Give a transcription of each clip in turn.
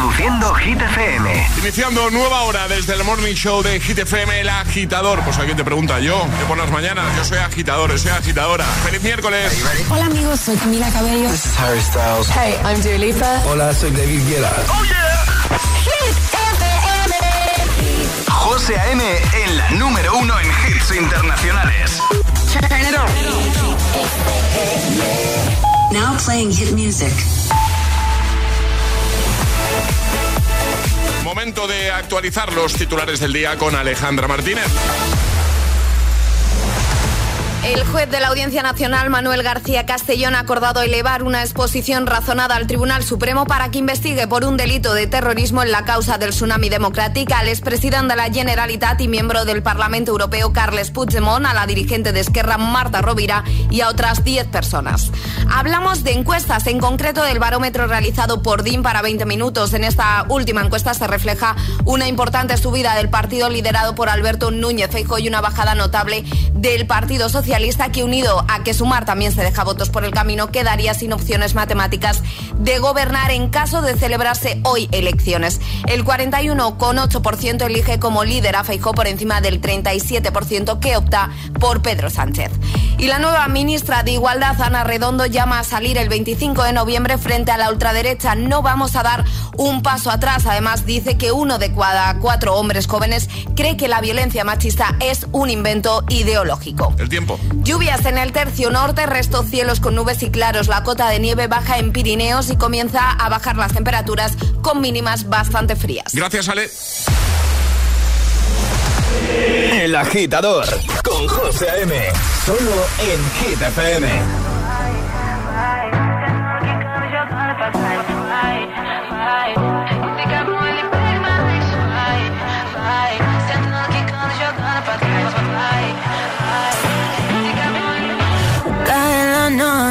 Reproduciendo Hit FM. Iniciando nueva hora desde el Morning Show de Hit FM, el agitador. Pues alguien te pregunta, yo, que por las mañanas, yo soy agitador, soy agitadora. ¡Feliz miércoles! Hola amigos, soy Camila Cabello. This is Harry Styles. Hey, I'm Dua Lipa. Hola, soy David Guetta. ¡Oh yeah! Hit FM. José A.M. en la número uno en hits internacionales. Turn it on. Now playing hit music. Momento de actualizar los titulares del día con Alejandra Martínez. El juez de la Audiencia Nacional, Manuel García Castellón, ha acordado elevar una exposición razonada al Tribunal Supremo para que investigue por un delito de terrorismo en la causa del tsunami democrática al expresidente de la Generalitat y miembro del Parlamento Europeo, Carles Puigdemont, a la dirigente de Esquerra, Marta Rovira, y a otras 10 personas. Hablamos de encuestas, en concreto del barómetro realizado por DIN para 20 minutos. En esta última encuesta se refleja una importante subida del partido liderado por Alberto Núñez Feijóo y una bajada notable del Partido Socialista que unido a que Sumar también se deja votos por el camino, quedaría sin opciones matemáticas de gobernar en caso de celebrarse hoy elecciones. El 41,8% elige como líder a Feijó por encima del 37% que opta por Pedro Sánchez. Y la nueva ministra de Igualdad, Ana Redondo, llama a salir el 25 de noviembre frente a la ultraderecha. No vamos a dar un paso atrás. Además, dice que uno de cada cuatro hombres jóvenes cree que la violencia machista es un invento ideológico. El tiempo. Lluvias en el tercio norte, resto cielos con nubes y claros. La cota de nieve baja en Pirineos y comienza a bajar las temperaturas con mínimas bastante frías. Gracias, Ale. El agitador con José M. Solo en Hit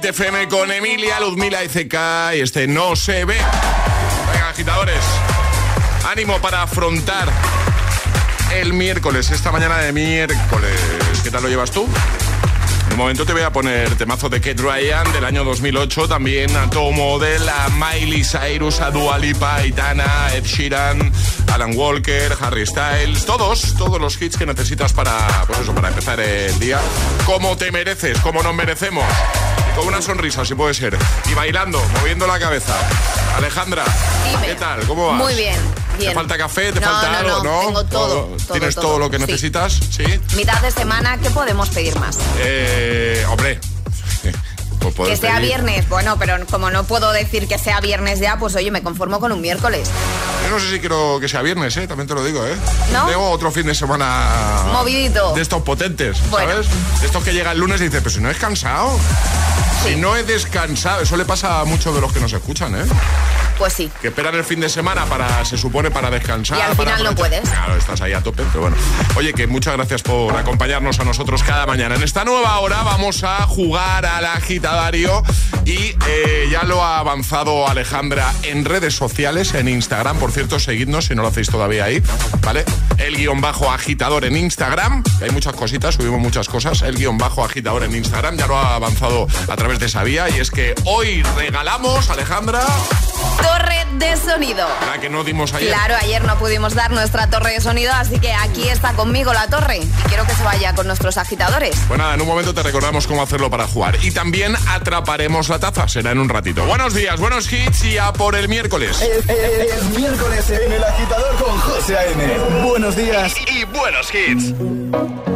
de GTFM con Emilia, Luzmila y CK y este no se ve. Venga, agitadores, ánimo para afrontar el miércoles, esta mañana de miércoles. ¿Qué tal lo llevas tú? En un momento te voy a poner temazo de Kate Ryan del año 2008, también a Tom Model, a Miley Cyrus, a Dua Lipa, Aitana, Ed Sheeran, Alan Walker, Harry Styles, todos, todos los hits que necesitas para, pues eso, para empezar el día como te mereces, como nos merecemos. Con una sonrisa, si puede ser. Y bailando, moviendo la cabeza. Alejandra, ¿qué tal? ¿Cómo vas? Muy bien. ¿Te falta café? ¿Te falta algo? No, Tengo todo. ¿Tienes todo, lo que necesitas? Sí. Mitad de semana, ¿qué podemos pedir más? Eh, hombre. Pues que sea viernes, bueno, pero como no puedo decir que sea viernes ya, pues oye, me conformo con un miércoles. Yo no sé si quiero que sea viernes, ¿eh? también te lo digo, ¿eh? ¿No? Tengo otro fin de semana. Movidito. De estos potentes, ¿sabes? De estos que llega el lunes y dice, pero si no es cansado. Si no he descansado, eso le pasa a muchos de los que nos escuchan, ¿eh? Pues sí. Que esperan el fin de semana para, se supone, para descansar. Y al final no puedes. Claro, estás ahí a tope, pero bueno. Oye, que muchas gracias por acompañarnos a nosotros cada mañana. En esta nueva hora vamos a jugar al agitadario y eh, ya lo ha avanzado Alejandra en redes sociales, en Instagram. Por cierto, seguidnos si no lo hacéis todavía ahí, ¿vale? El guion bajo agitador en Instagram. Hay muchas cositas, subimos muchas cosas. El guion bajo agitador en Instagram ya lo ha avanzado a través de esa vía y es que hoy regalamos, Alejandra torre de sonido. La que no dimos ayer. Claro, ayer no pudimos dar nuestra torre de sonido, así que aquí está conmigo la torre. Y quiero que se vaya con nuestros agitadores. Pues nada, en un momento te recordamos cómo hacerlo para jugar. Y también atraparemos la taza, será en un ratito. Buenos días, buenos hits y a por el miércoles. Es, miércoles en el agitador con José A.M. Buenos días y buenos hits.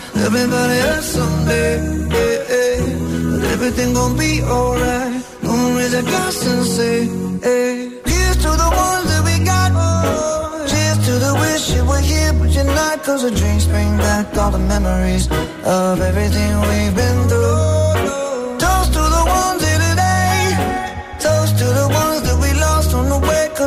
everybody hurts someday. Yeah, yeah. But everything gon' be alright Gonna raise a glass and say, hey. Here's to the ones that we got. Cheers to the wish you were here, but you're not. Cause the drinks bring back all the memories of everything we've been through.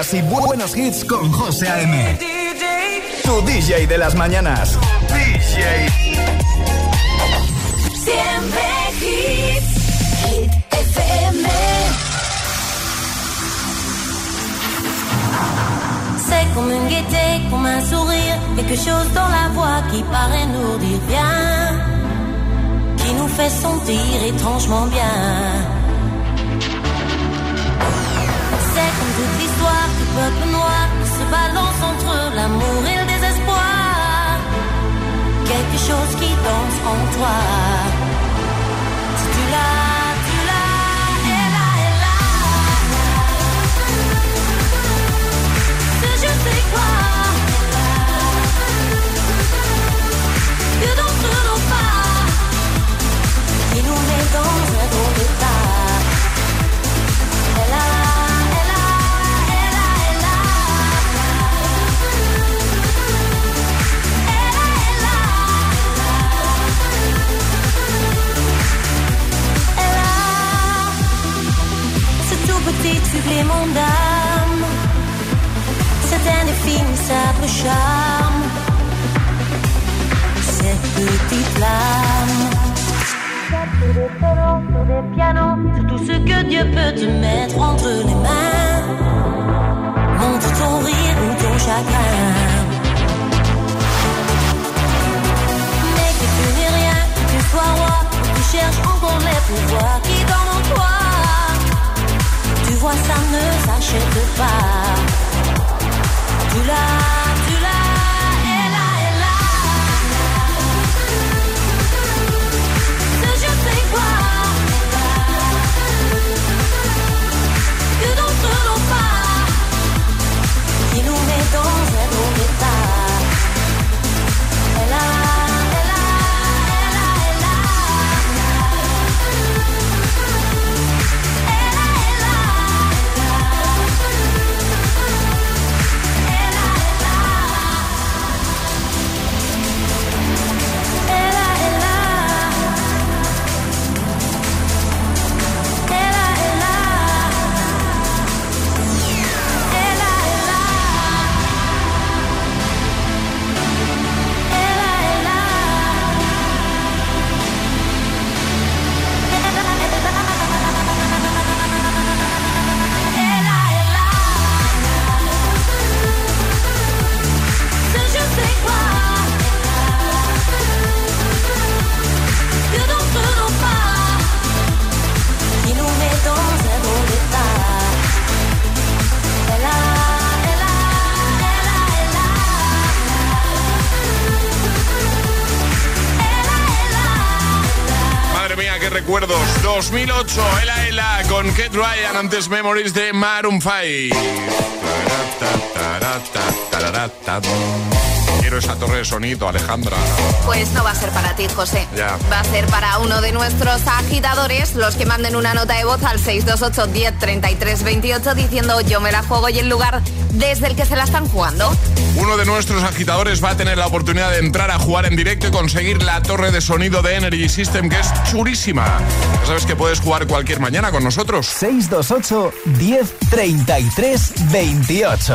Días y buenos hits con José A.M. Tu DJ de las mañanas. DJ. C'est comme une gaieté, comme un sourire, quelque chose dans la voix qui paraît nous dire bien, qui nous fait sentir étrangement bien. Se balance entre l'amour et le désespoir. Quelque chose qui danse en toi. D'âme. Cet indéfinissable charme. Cette petite flamme. Sur des des pianos, sur tout ce que Dieu peut te mettre entre les mains. Montre ton rire ou ton chagrin. Mais que tu n'es rien, que tu sois roi, que tu cherches encore les pouvoirs qui vois, ça ne s'achète pas. Tu recuerdos. 2008, Ela Ela con Kate Ryan, antes Memories de Maroon 5. Quiero esa torre de sonido, Alejandra. Pues no va a ser para ti, José. Ya. Va a ser para uno de nuestros agitadores, los que manden una nota de voz al 628 10 33 28 diciendo yo me la juego y el lugar desde el que se la están jugando. Uno de nuestros agitadores va a tener la oportunidad de entrar a jugar en directo y conseguir la torre de sonido de Energy System, que es churísima. Que puedes jugar cualquier mañana con nosotros. 628 10 33 28.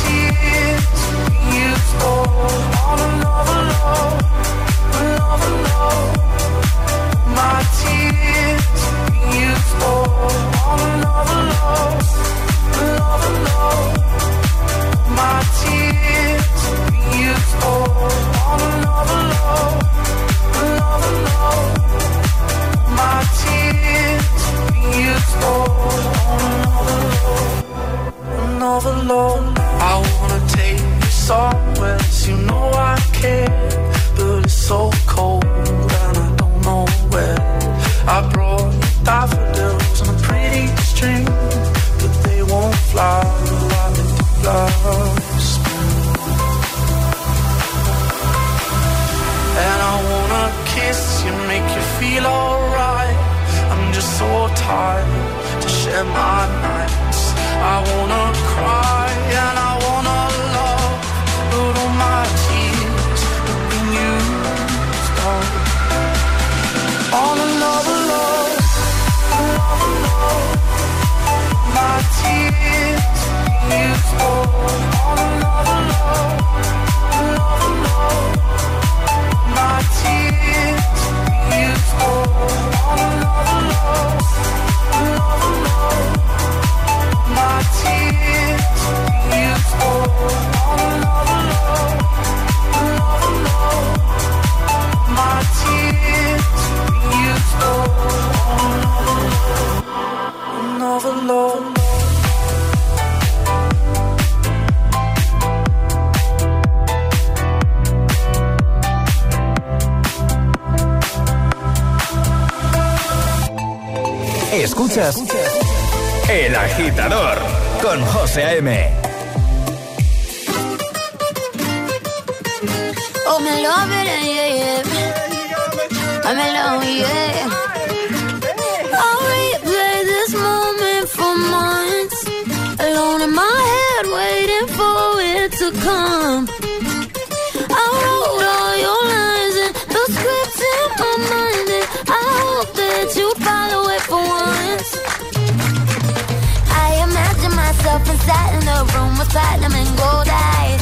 tears. We used all on another love Oh, me love it, yeah, yeah. I'm in love, yeah. I'll replay this moment for months. Alone in my head, waiting for it to come. I wrote all your lines and the scripts in my mind. And I hope that you follow it for once. I imagine myself inside in a room with platinum and gold eyes.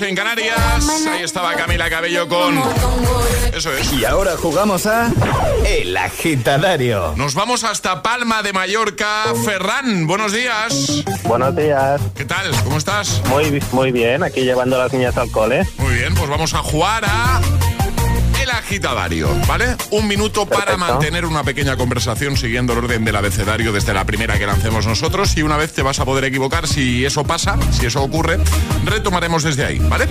en Canarias. Ahí estaba Camila Cabello con. Eso es. Y ahora jugamos a. El Agitadario. Nos vamos hasta Palma de Mallorca. Ferran, buenos días. Buenos días. ¿Qué tal? ¿Cómo estás? Muy, muy bien, aquí llevando a las niñas al cole. Muy bien, pues vamos a jugar a. Agitadario, ¿vale? Un minuto para Perfecto. mantener una pequeña conversación siguiendo el orden del abecedario desde la primera que lancemos nosotros y una vez te vas a poder equivocar si eso pasa, si eso ocurre, retomaremos desde ahí, ¿vale?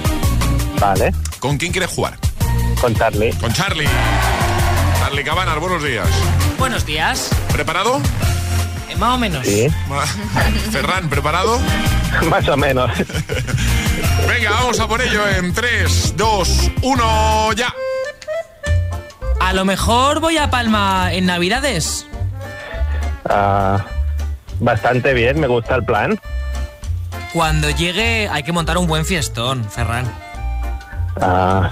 Vale, ¿Con quién quieres jugar? con Charlie. Con Charlie. Charlie Cabanas, buenos días. Buenos días. ¿Preparado? Eh, más o menos. Sí, Ferran, ¿preparado? más o menos. Venga, vamos a por ello en 3, 2, 1, ya. A lo mejor voy a Palma en Navidades. Ah, Bastante bien, me gusta el plan. Cuando llegue hay que montar un buen fiestón, Ferran. Ah,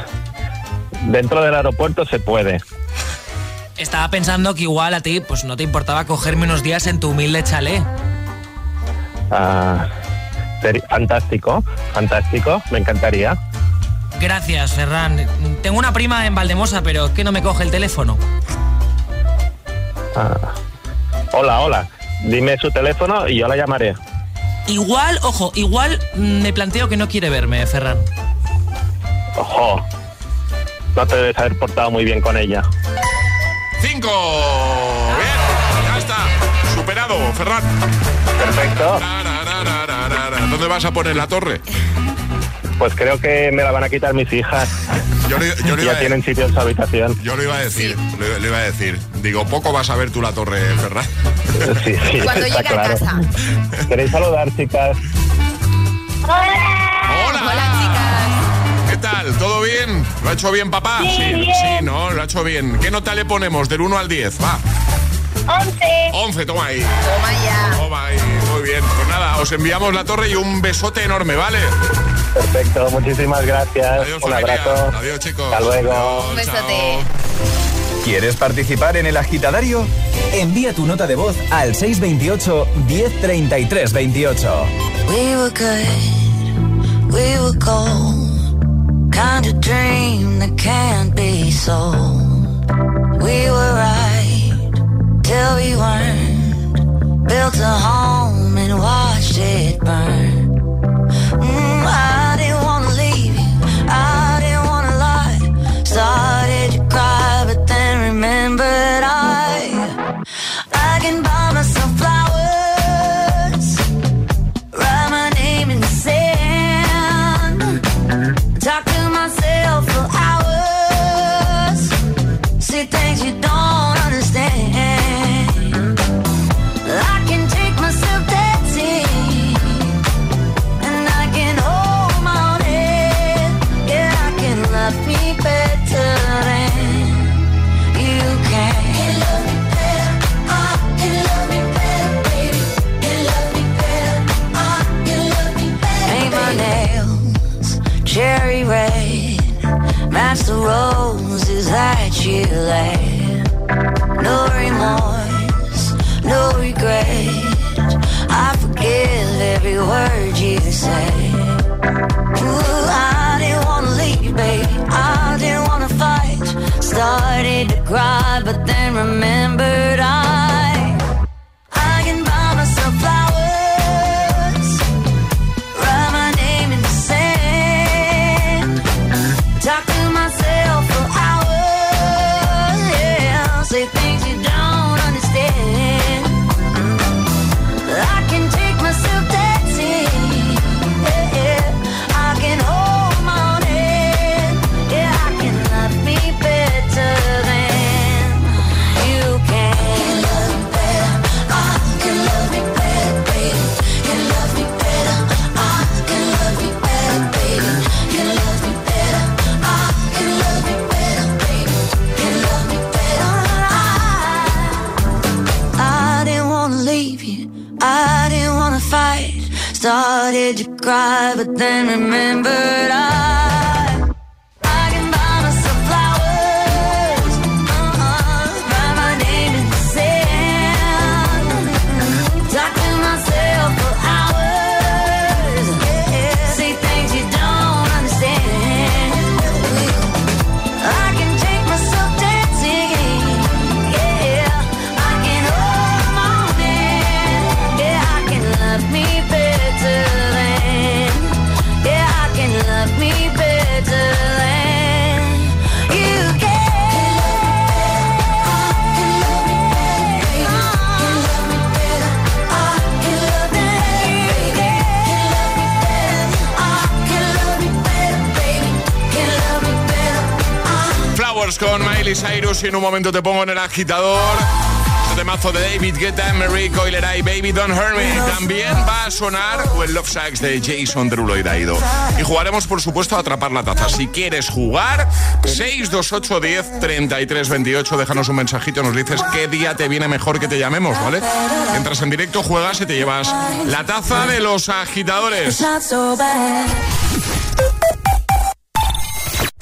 dentro del aeropuerto se puede. Estaba pensando que igual a ti pues no te importaba cogerme unos días en tu humilde chalet. Ah, seri- fantástico, fantástico, me encantaría. Gracias, Ferran. Tengo una prima en Valdemosa, pero es que no me coge el teléfono. Ah, hola, hola. Dime su teléfono y yo la llamaré. Igual, ojo, igual me planteo que no quiere verme, Ferran. Ojo, no te debes haber portado muy bien con ella. Cinco. Bien, ya está. Superado, Ferran. Perfecto. ¿Dónde vas a poner la torre? Pues creo que me la van a quitar mis hijas. Yo le, yo ya a tienen sitio en su habitación. Yo lo iba a decir, le, le iba a decir. Digo, poco vas a ver tú la torre, Ferran. Sí, sí, Cuando está llegue a claro. casa. ¿Queréis saludar, chicas? ¡Hola! ¿Qué tal? ¿Todo bien? ¿Lo ha hecho bien papá? Sí, sí, ¿no? Lo ha hecho bien. ¿Qué nota le ponemos del 1 al 10? Va. 11. 11, toma ahí. Toma ya. Toma ahí. Muy bien. Pues nada, os enviamos la torre y un besote enorme, ¿vale? Perfecto, muchísimas gracias. Adiós, Un familia. abrazo. Adiós, chicos. Hasta luego. Adiós, Un besote. chao. ¿Quieres participar en el agitadario? Envía tu nota de voz al 628 1033 28. We were good, we were gold. Kind of dream that can't be sold. We were right till we weren't. Built a home and watched it burn. Mm, I didn't wanna leave you, I didn't wanna lie. Started to cry, but then remembered I, I can buy myself flowers. Write my name in the sand. Talk to myself No remorse, no regret. I forgive every word you say. Ooh, I didn't wanna leave, babe. I didn't wanna fight. Started to cry, but then remembered en un momento te pongo en el agitador. temazo de David Guetta, Marie Coileray, Baby Don't Hurt. También va a sonar el Love Sacks de Jason Derulo y Daido. Y jugaremos, por supuesto, a atrapar la taza. Si quieres jugar, 628 10 33 28. Déjanos un mensajito, nos dices qué día te viene mejor que te llamemos, ¿vale? Entras en directo, juegas y te llevas la taza de los agitadores.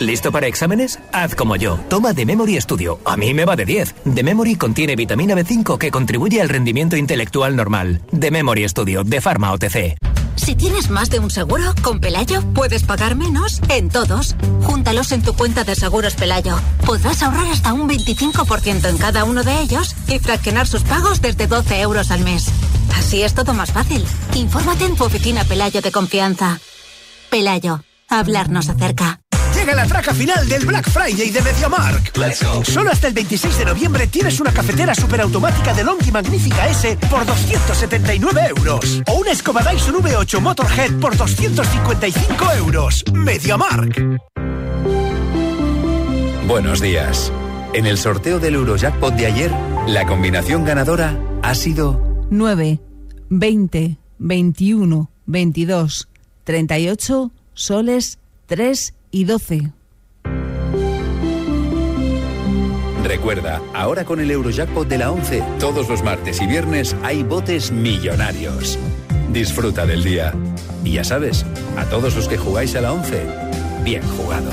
¿Listo para exámenes? Haz como yo. Toma The Memory Studio. A mí me va de 10. The Memory contiene vitamina B5 que contribuye al rendimiento intelectual normal. The Memory Studio de Pharma OTC. Si tienes más de un seguro, con Pelayo puedes pagar menos en todos. Júntalos en tu cuenta de seguros Pelayo. Podrás ahorrar hasta un 25% en cada uno de ellos y fraccionar sus pagos desde 12 euros al mes. Así es todo más fácil. Infórmate en tu oficina Pelayo de confianza. Pelayo, hablarnos acerca. Llega la traca final del Black Friday de MediaMark. Solo hasta el 26 de noviembre tienes una cafetera superautomática de Longi Magnífica S por 279 euros. O una escoba Dyson V8 Motorhead por 255 euros. MediaMark. Buenos días. En el sorteo del Eurojackpot de ayer, la combinación ganadora ha sido 9, 20, 21, 22, 38, soles, 3 y 12. Recuerda, ahora con el Eurojackpot de la 11, todos los martes y viernes hay botes millonarios. Disfruta del día. Y ya sabes, a todos los que jugáis a la 11, bien jugado.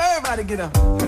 Everybody get up.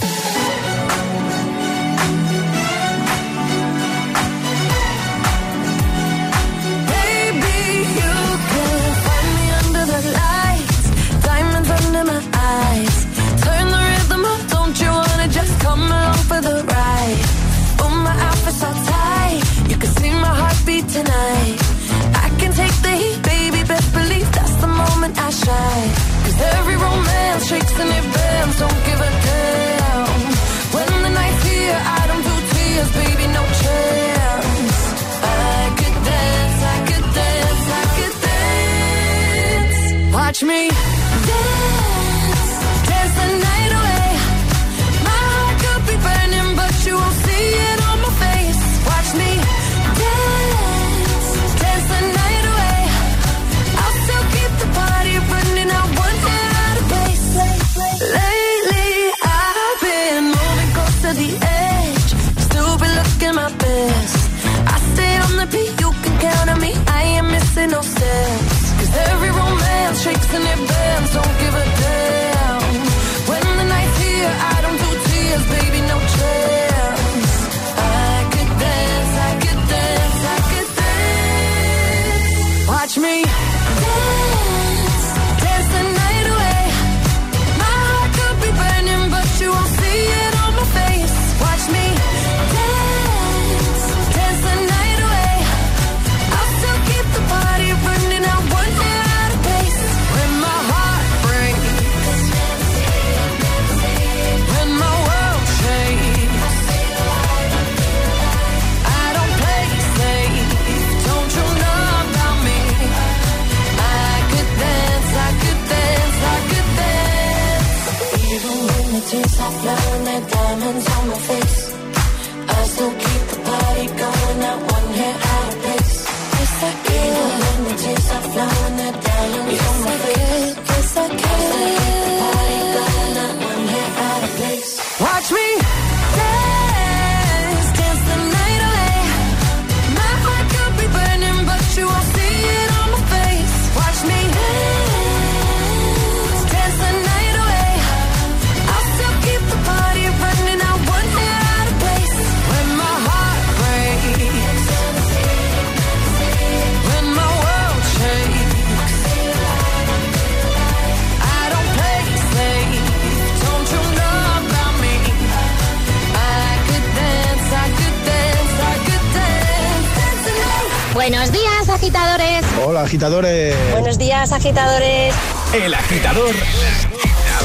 touch me. Hola, agitadores. Buenos días, agitadores. El agitador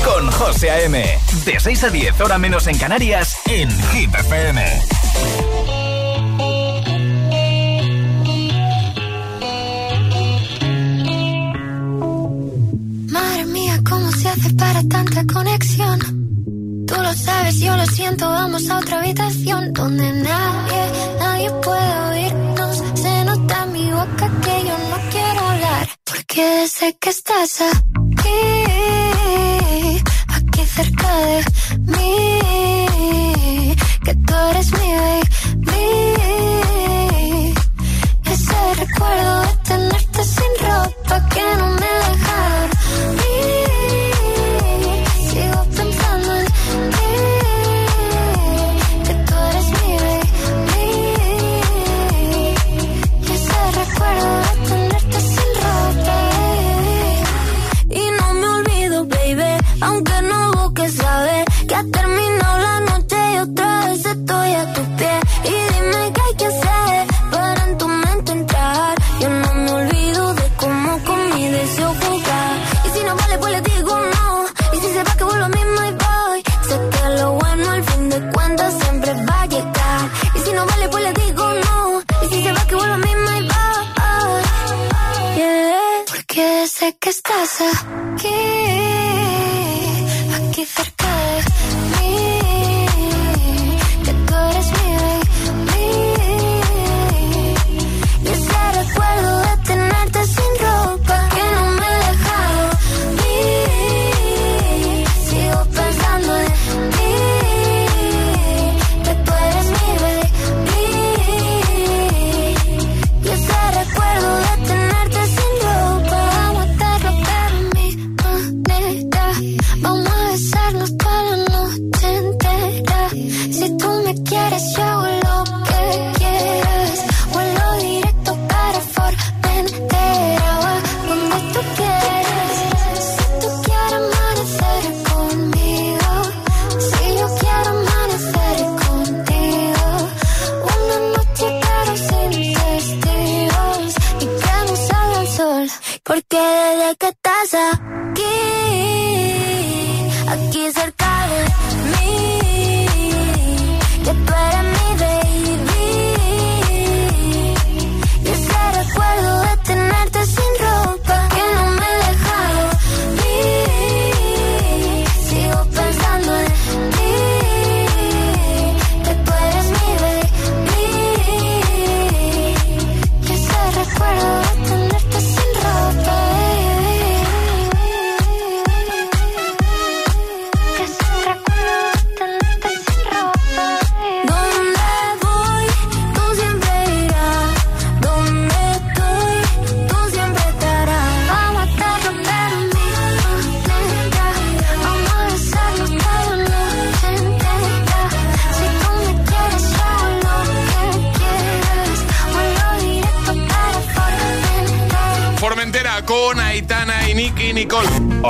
con José A.M. De 6 a 10, hora menos en Canarias, en Hit FM. Madre mía, ¿cómo se hace para tanta conexión? Tú lo sabes, yo lo siento, vamos a otra habitación donde nadie, nadie puede oírnos. Se nota en mi boca que porque desde que estás aquí, aquí cerca de mí. 朝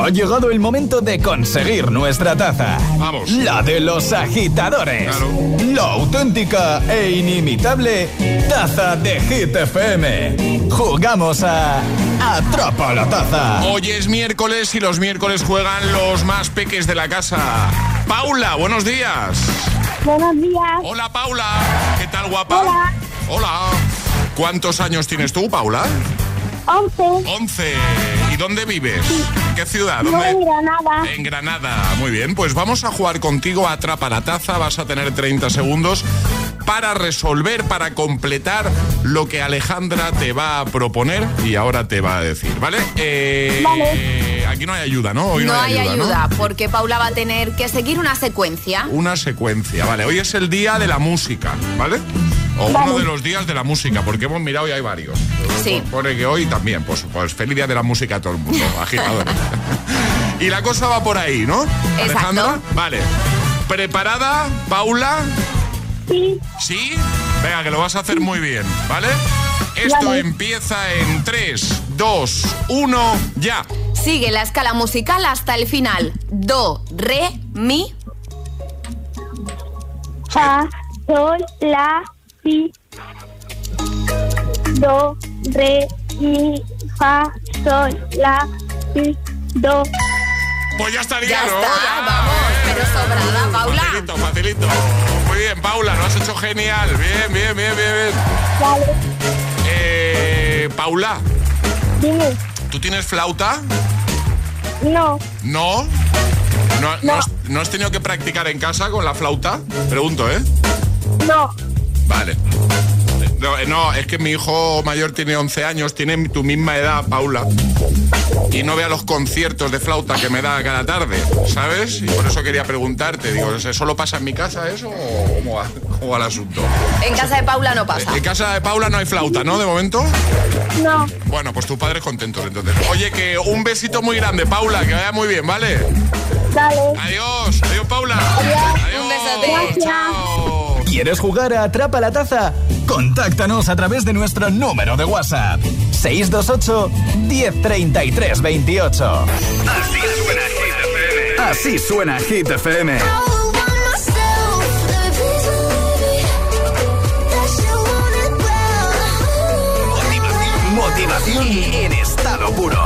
Ha llegado el momento de conseguir nuestra taza. Vamos. La de los agitadores. La auténtica e inimitable taza de Hit FM. Jugamos a Atrapa la taza. Hoy es miércoles y los miércoles juegan los más peques de la casa. Paula, buenos días. Buenos días. Hola, Paula. ¿Qué tal, guapa? Hola. Hola. ¿Cuántos años tienes tú, Paula? 11. 11. ¿Y dónde vives? ¿En qué ciudad? En Granada. En Granada. Muy bien, pues vamos a jugar contigo a Atrapa la Taza. Vas a tener 30 segundos para resolver, para completar lo que Alejandra te va a proponer y ahora te va a decir, ¿vale? Eh, Vale. Aquí no hay ayuda, ¿no? Hoy no, no hay ayuda, ¿no? porque Paula va a tener que seguir una secuencia. Una secuencia, vale. Hoy es el día de la música, ¿vale? O Vale. uno de los días de la música, porque hemos mirado y hay varios. Sí. Pone que hoy también, pues, pues feliz día de la música a todo el mundo, agitadores. y la cosa va por ahí, ¿no? Alejandra, vale. ¿Preparada, Paula? Sí. ¿Sí? Venga, que lo vas a hacer muy bien, ¿vale? Esto Vale. empieza en 3, 2, 1, ya. Sigue la escala musical hasta el final. Do, re, mi. Fa, sol, la, si. Do, re, mi, fa, sol, la, si, do. Pues ya estaría, Ya ¿no? está, vamos, pero sobrada, Paula. Facilito, facilito. Muy bien, Paula, lo has hecho genial. Bien, bien, bien, bien, bien. Vale. Eh, Paula, Dime. ¿tú tienes flauta? No. ¿No? ¿No, no has, no has tenido que practicar en casa con la flauta? Pregunto, ¿eh? No. Vale. No, eh, no, es que mi hijo mayor tiene 11 años, tiene tu misma edad, Paula. Y no vea los conciertos de flauta que me da cada tarde, ¿sabes? Y por eso quería preguntarte, digo, ¿eso ¿solo pasa en mi casa eso o cómo va, cómo va el asunto? En casa de Paula no pasa. En casa de Paula no hay flauta, ¿no? De momento. No. Bueno, pues tus padres contentos entonces. Oye, que un besito muy grande, Paula, que vaya muy bien, ¿vale? Dale. Adiós, adiós, Paula. Adiós. Un besote. Chao. ¿Quieres jugar a Atrapa la Taza? Contáctanos a través de nuestro número de WhatsApp. 628 1033 28. Así suena Hit FM. Así suena Hit FM. Motivación en estado puro.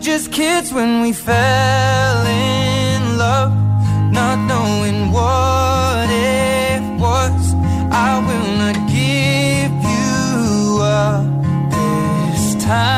Just kids when we fell in love, not knowing what it was. I will not give you up this time.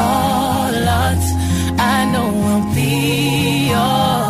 all odds. I know we'll be alright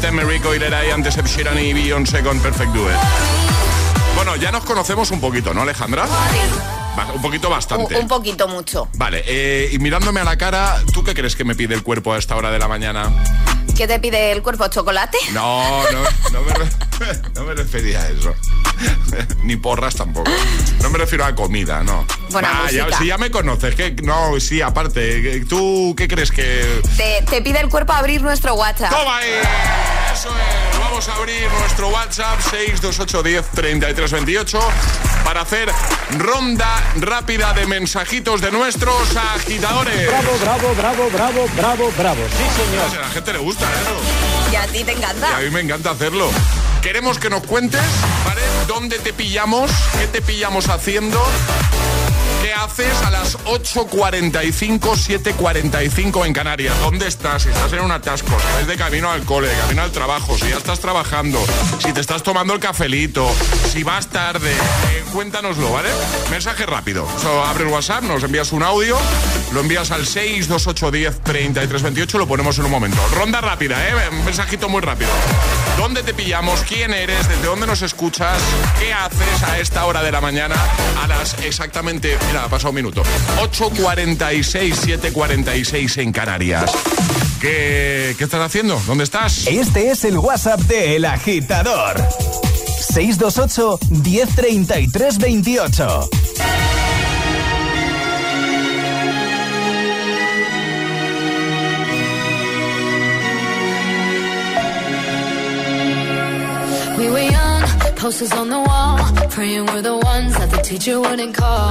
Y antes y Beyoncé con Perfect eh. Bueno, ya nos conocemos un poquito, ¿no, Alejandra? Un poquito bastante. Un, poquito mucho. Vale, eh, y mirándome a la cara, ¿tú qué crees que me pide el cuerpo a esta hora de la mañana? ¿Qué te pide el cuerpo? ¿Chocolate? No, no, me, no me refería a eso. Ni porras tampoco. No me refiero a comida, no. Buena Ah, ya, si ya me conoces, que no, sí, aparte, ¿tú qué crees que...? Te, te pide el cuerpo abrir nuestro WhatsApp. ¡Toma ahí! Eso es. Vamos a abrir nuestro WhatsApp 628103328 para hacer ronda rápida de mensajitos de nuestros agitadores. Bravo, bravo, bravo, bravo, bravo, bravo. Sí, señor. A la gente le gusta eso. Y a ti te Y encanta. a mí me encanta hacerlo. Queremos que nos cuentes, ¿vale? ¿Dónde te pillamos? ¿Qué te pillamos haciendo? ¿Qué haces a las 8.45, 7.45 en Canarias? ¿Dónde estás? Si estás en un atasco, si de camino al cole, de camino al trabajo, si ya estás trabajando, si te estás tomando el cafelito, si vas tarde, eh, cuéntanoslo, ¿vale? Mensaje rápido. So, abre el WhatsApp, nos envías un audio, lo envías al 62810 3328, lo ponemos en un momento. Ronda rápida, ¿eh? Un mensajito muy rápido. ¿Dónde te pillamos? ¿Quién eres? ¿Desde dónde nos escuchas? ¿Qué haces a esta hora de la mañana? A las exactamente, mira, ha pasado un minuto. 8.46, 7.46 en Canarias. ¿Qué, ¿Qué estás haciendo? ¿Dónde estás? Este es el WhatsApp de El Agitador. 628 1033 28. We were young, posters on the wall, praying we're the ones that the teacher wouldn't call.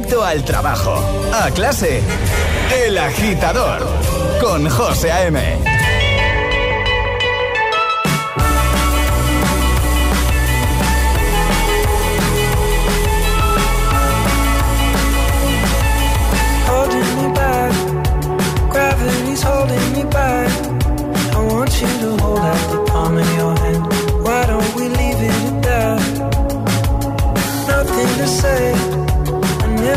Trayecto al trabajo, a clase, El Agitador, con José A.M. Gravity's holding me back. I want you to hold out the palm of your hand. Why don't we leave it at that? Nothing to say,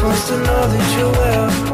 supposed to know that you're well.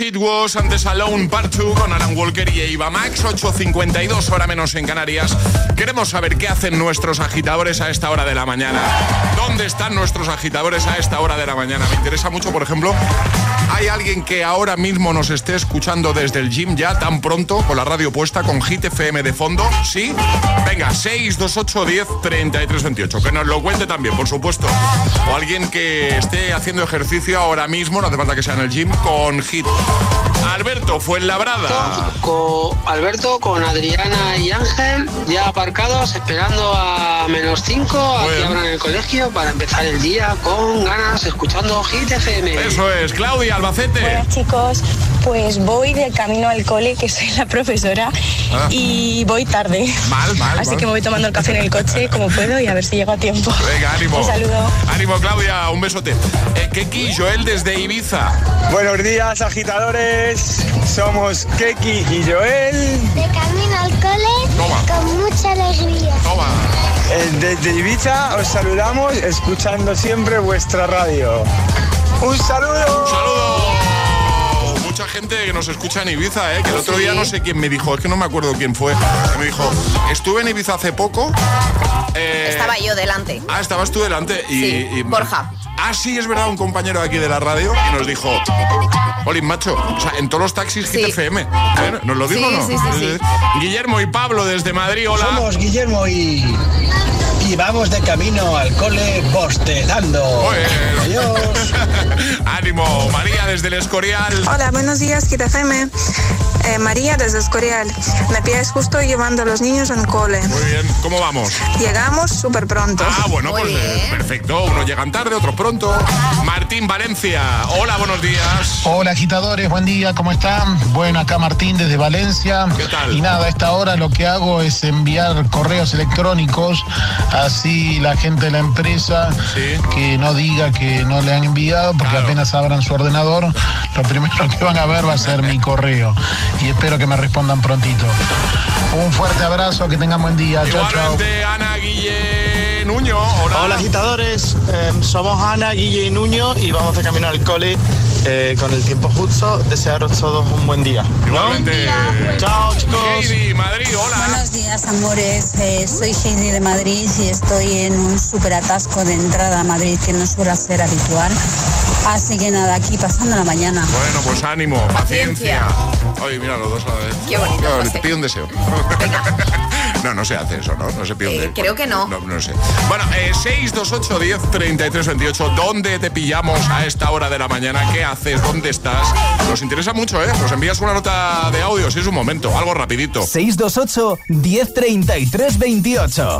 Con As It Was, antes Alone Part 2 con Alan Walker y Eva Max, 8.52 hora menos en Canarias. Queremos saber qué hacen nuestros agitadores a esta hora de la mañana. ¿Dónde están nuestros agitadores a esta hora de la mañana? Me interesa mucho, por ejemplo, ¿hay alguien que ahora mismo nos esté escuchando desde el gym ya tan pronto con la radio puesta con Hit FM de fondo? ¿Sí? Venga, 628 10 33 28. Que nos lo cuente también, por supuesto. O alguien que esté haciendo ejercicio ahora mismo, no hace falta que sea en el gym, con Hit. Alberto fue en Labrada. Con Alberto, con Adriana y Ángel, ya aparcados, esperando a menos 5 a que abran el colegio para empezar el día con ganas, escuchando Hit FM. Eso es, Claudia Albacete. Buenas chicos, pues voy de camino al cole, que soy la profesora, Ah. y voy tarde. Mal, mal. Así mal. que me voy tomando el café en el coche como puedo y a ver si llego a tiempo. Venga, ánimo. Un saludo. Ánimo, Claudia, un besote. Eh, Keki, Joel desde Ibiza. Buenos días, agitadores. Somos Keki y Joel. De camino al cole con mucha alegría. Toma. Eh, Desde Ibiza os saludamos escuchando siempre vuestra radio. ¡Un saludo! ¡Saludo! Gente que nos escucha en Ibiza, ¿eh? que el otro día no sé quién me dijo, es que no me acuerdo quién fue, que me dijo, estuve en Ibiza hace poco. eh, Estaba yo delante. Ah, estabas tú delante y, Sí, y- Borja. Ah, sí, es verdad, un compañero aquí de la radio y nos dijo, Olin, macho, o sea, en todos los taxis Hit FM. Bueno, ¿Nos lo dijo o Sí, no? sí, sí, sí. Guillermo y Pablo desde Madrid, hola. Somos Guillermo y, y vamos de camino al cole bostezando. Adiós. Ánimo, María desde el Escorial. Hola, buenos días, Kit FM. Eh, María desde Escorial. Me pilláis justo llevando a los niños en cole. Muy bien, ¿cómo vamos? Llegamos súper pronto. Ah, bueno, pues eh, perfecto. Unos llegan tarde, otros pronto. Martín Valencia, hola, buenos días. Hola agitadores, buen día, ¿cómo están? Bueno, acá Martín desde Valencia. ¿Qué tal? Y nada, a esta hora lo que hago es enviar correos electrónicos, así la gente de la empresa que no diga que no le han enviado, porque apenas abran su ordenador, lo primero que van a ver va a ser mi correo. Y espero que me respondan prontito. Un fuerte abrazo, que tengan buen día. Chao, chao. Igualmente, Ana Guille Nuño, hola. Hola agitadores, Eh, somos Ana, Guille y Nuño y vamos de camino al cole eh, con el tiempo justo. Desearos todos un buen día. ¿no? Igualmente. Chao chicos. Heidi, Madrid, hola. Buenos días, amores. Eh, soy Heidi de Madrid y estoy en un súper atasco de entrada a Madrid que no suele ser habitual. Así que nada, aquí pasando la mañana. Bueno, pues ánimo, paciencia. Oye, mira, los dos a la vez. Qué bonito, te pido un deseo. No, no se hace eso, ¿no? No se pide un Eh, creo que no. No, no sé. Bueno, eh, 628 10 33 28. ¿Dónde te pillamos a esta hora de la mañana? ¿Qué haces? ¿Dónde estás? Nos interesa mucho, ¿eh? Nos envías una nota de audio, si es un momento, algo rapidito. 628 1033 28.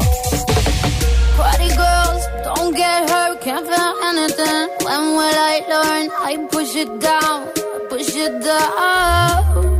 Party girls, don't get hurt, can't feel anything. When will I learn? I push it down, push it down.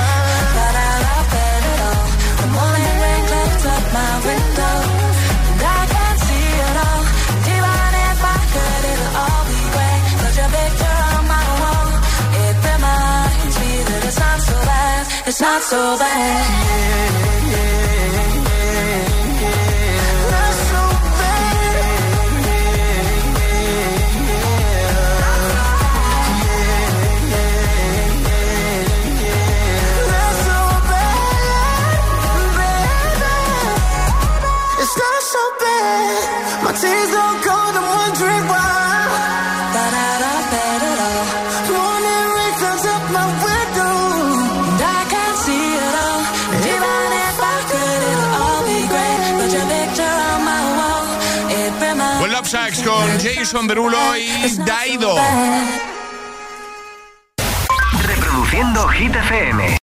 it's not so bad. Not so Not so bad. It's not so bad. My tears don't cold, Jason Derulo y Daido. Reproduciendo Hit FM.